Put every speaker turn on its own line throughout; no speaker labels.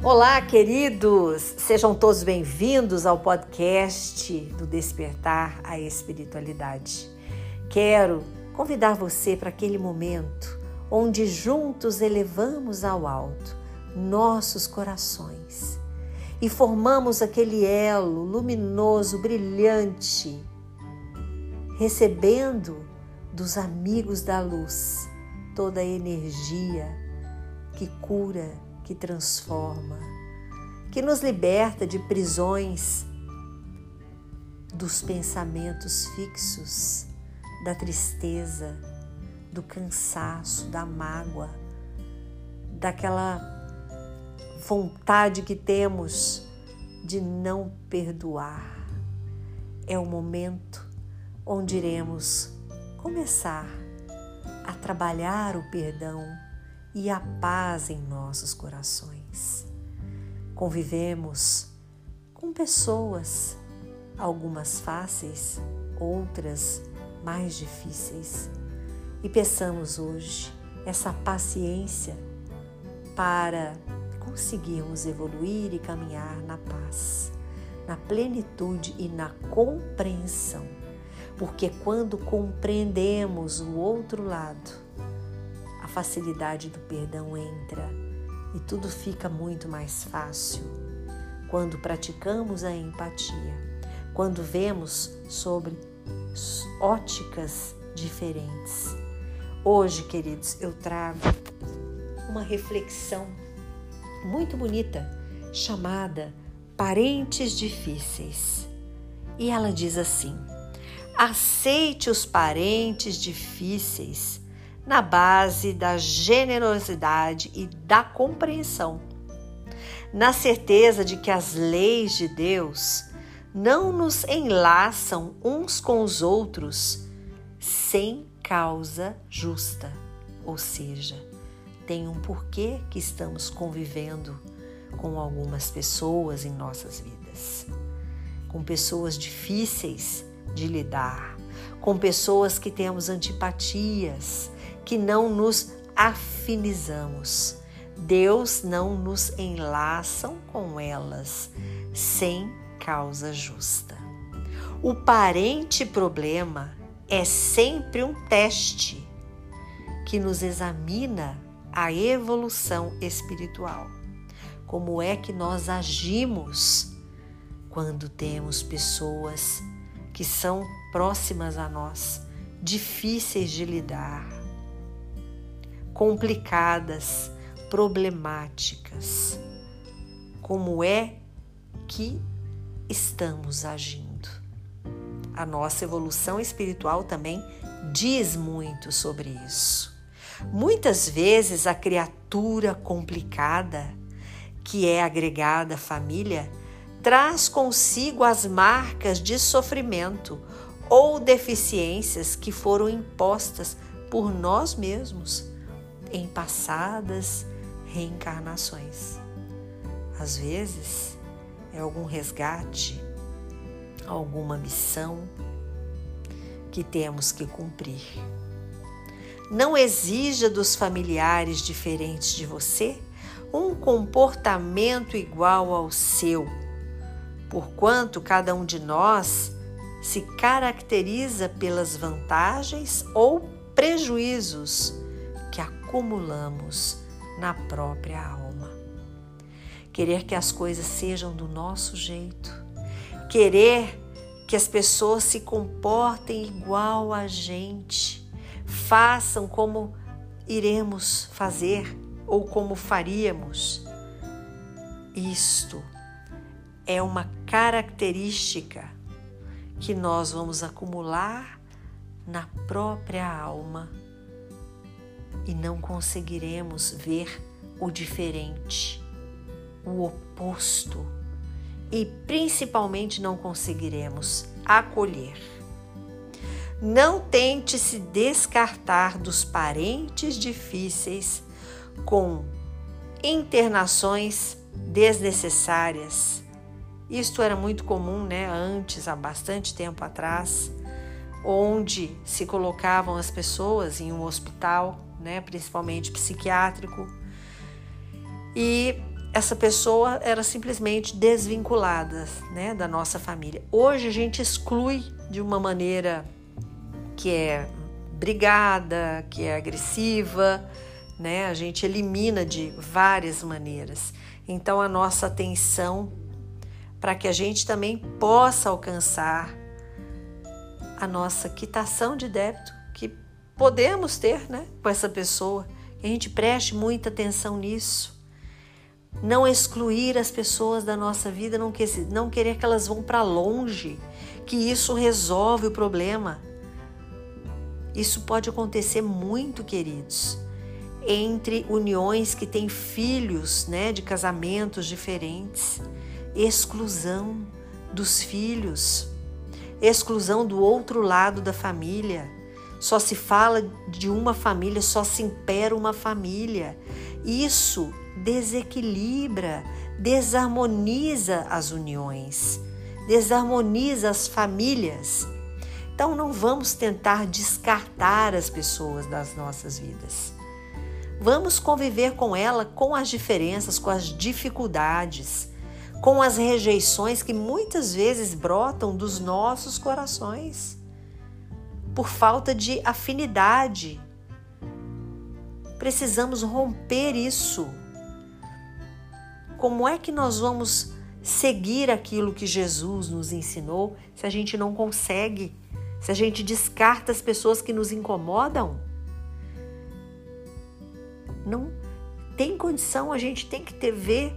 Olá, queridos! Sejam todos bem-vindos ao podcast do Despertar a Espiritualidade. Quero convidar você para aquele momento onde juntos elevamos ao alto nossos corações e formamos aquele elo luminoso, brilhante, recebendo dos amigos da luz toda a energia que cura que transforma, que nos liberta de prisões dos pensamentos fixos, da tristeza, do cansaço, da mágoa, daquela vontade que temos de não perdoar. É o momento onde iremos começar a trabalhar o perdão e a paz em nossos corações. Convivemos com pessoas, algumas fáceis, outras mais difíceis, e peçamos hoje essa paciência para conseguirmos evoluir e caminhar na paz, na plenitude e na compreensão. Porque quando compreendemos o outro lado, facilidade do perdão entra e tudo fica muito mais fácil quando praticamos a empatia, quando vemos sobre óticas diferentes. Hoje, queridos, eu trago uma reflexão muito bonita chamada Parentes Difíceis. E ela diz assim: aceite os parentes difíceis na base da generosidade e da compreensão, na certeza de que as leis de Deus não nos enlaçam uns com os outros sem causa justa, ou seja, tem um porquê que estamos convivendo com algumas pessoas em nossas vidas, com pessoas difíceis de lidar, com pessoas que temos antipatias, que não nos afinizamos. Deus não nos enlaçam com elas sem causa justa. O parente problema é sempre um teste que nos examina a evolução espiritual. Como é que nós agimos quando temos pessoas que são próximas a nós, difíceis de lidar, complicadas, problemáticas. Como é que estamos agindo? A nossa evolução espiritual também diz muito sobre isso. Muitas vezes a criatura complicada, que é agregada à família, traz consigo as marcas de sofrimento ou deficiências que foram impostas por nós mesmos em passadas reencarnações. Às vezes é algum resgate, alguma missão que temos que cumprir. Não exija dos familiares diferentes de você um comportamento igual ao seu, porquanto cada um de nós se caracteriza pelas vantagens ou prejuízos acumulamos na própria alma. Querer que as coisas sejam do nosso jeito, querer que as pessoas se comportem igual a gente, façam como iremos fazer ou como faríamos. Isto é uma característica que nós vamos acumular na própria alma e não conseguiremos ver o diferente, o oposto e principalmente não conseguiremos acolher. Não tente se descartar dos parentes difíceis com internações desnecessárias. Isto era muito comum, né, antes, há bastante tempo atrás, onde se colocavam as pessoas em um hospital né, principalmente psiquiátrico, e essa pessoa era simplesmente desvinculada né, da nossa família. Hoje a gente exclui de uma maneira que é brigada, que é agressiva, né? A gente elimina de várias maneiras. Então a nossa atenção para que a gente também possa alcançar a nossa quitação de débito podemos ter, né, com essa pessoa. Que a gente preste muita atenção nisso. Não excluir as pessoas da nossa vida, não, que, não querer que elas vão para longe, que isso resolve o problema. Isso pode acontecer muito, queridos, entre uniões que têm filhos, né, de casamentos diferentes, exclusão dos filhos, exclusão do outro lado da família. Só se fala de uma família, só se impera uma família. Isso desequilibra, desarmoniza as uniões, desarmoniza as famílias. Então não vamos tentar descartar as pessoas das nossas vidas. Vamos conviver com ela com as diferenças, com as dificuldades, com as rejeições que muitas vezes brotam dos nossos corações por falta de afinidade. Precisamos romper isso. Como é que nós vamos seguir aquilo que Jesus nos ensinou se a gente não consegue? Se a gente descarta as pessoas que nos incomodam? Não tem condição, a gente tem que ter ver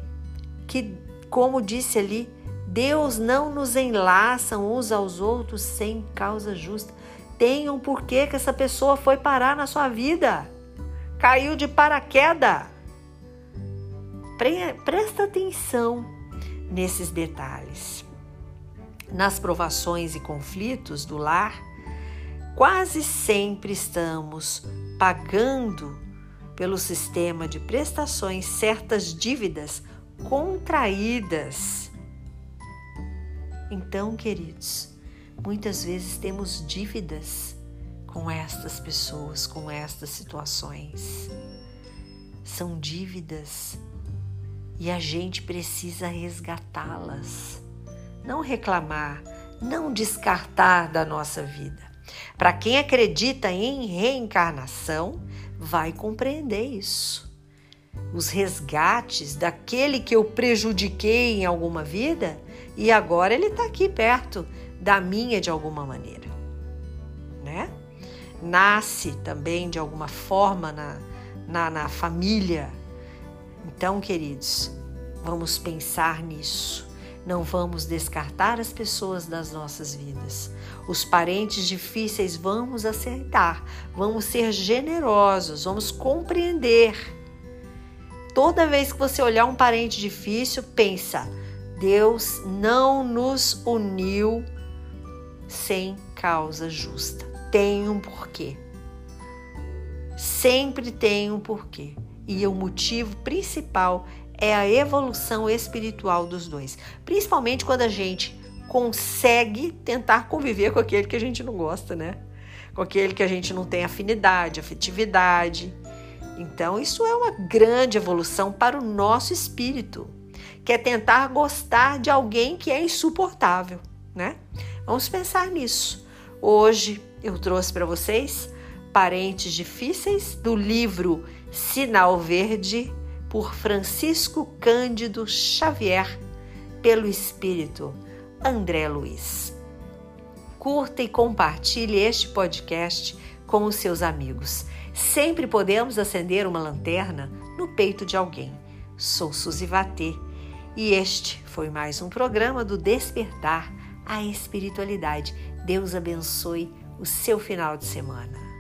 que, como disse ali, Deus não nos enlaça uns aos outros sem causa justa. Tem um porquê que essa pessoa foi parar na sua vida. Caiu de paraquedas. Presta atenção nesses detalhes. Nas provações e conflitos do lar, quase sempre estamos pagando pelo sistema de prestações certas dívidas contraídas. Então, queridos, muitas vezes temos dívidas com estas pessoas, com estas situações. São dívidas e a gente precisa resgatá-las. Não reclamar, não descartar da nossa vida. Para quem acredita em reencarnação, vai compreender isso. Os resgates daquele que eu prejudiquei em alguma vida e agora ele está aqui perto da minha de alguma maneira, né? Nasce também de alguma forma na, na, na família então, queridos, vamos pensar nisso. Não vamos descartar as pessoas das nossas vidas. Os parentes difíceis vamos aceitar, vamos ser generosos, vamos compreender. Toda vez que você olhar um parente difícil, pensa: Deus não nos uniu sem causa justa. Tem um porquê. Sempre tem um porquê e o motivo principal é a evolução espiritual dos dois, principalmente quando a gente consegue tentar conviver com aquele que a gente não gosta, né? Com aquele que a gente não tem afinidade, afetividade. Então, isso é uma grande evolução para o nosso espírito, que é tentar gostar de alguém que é insuportável, né? Vamos pensar nisso. Hoje eu trouxe para vocês Parentes Difíceis do livro Sinal Verde, por Francisco Cândido Xavier, pelo Espírito André Luiz. Curta e compartilhe este podcast com os seus amigos. Sempre podemos acender uma lanterna no peito de alguém. Sou Suzy Vatê e este foi mais um programa do Despertar a Espiritualidade. Deus abençoe o seu final de semana.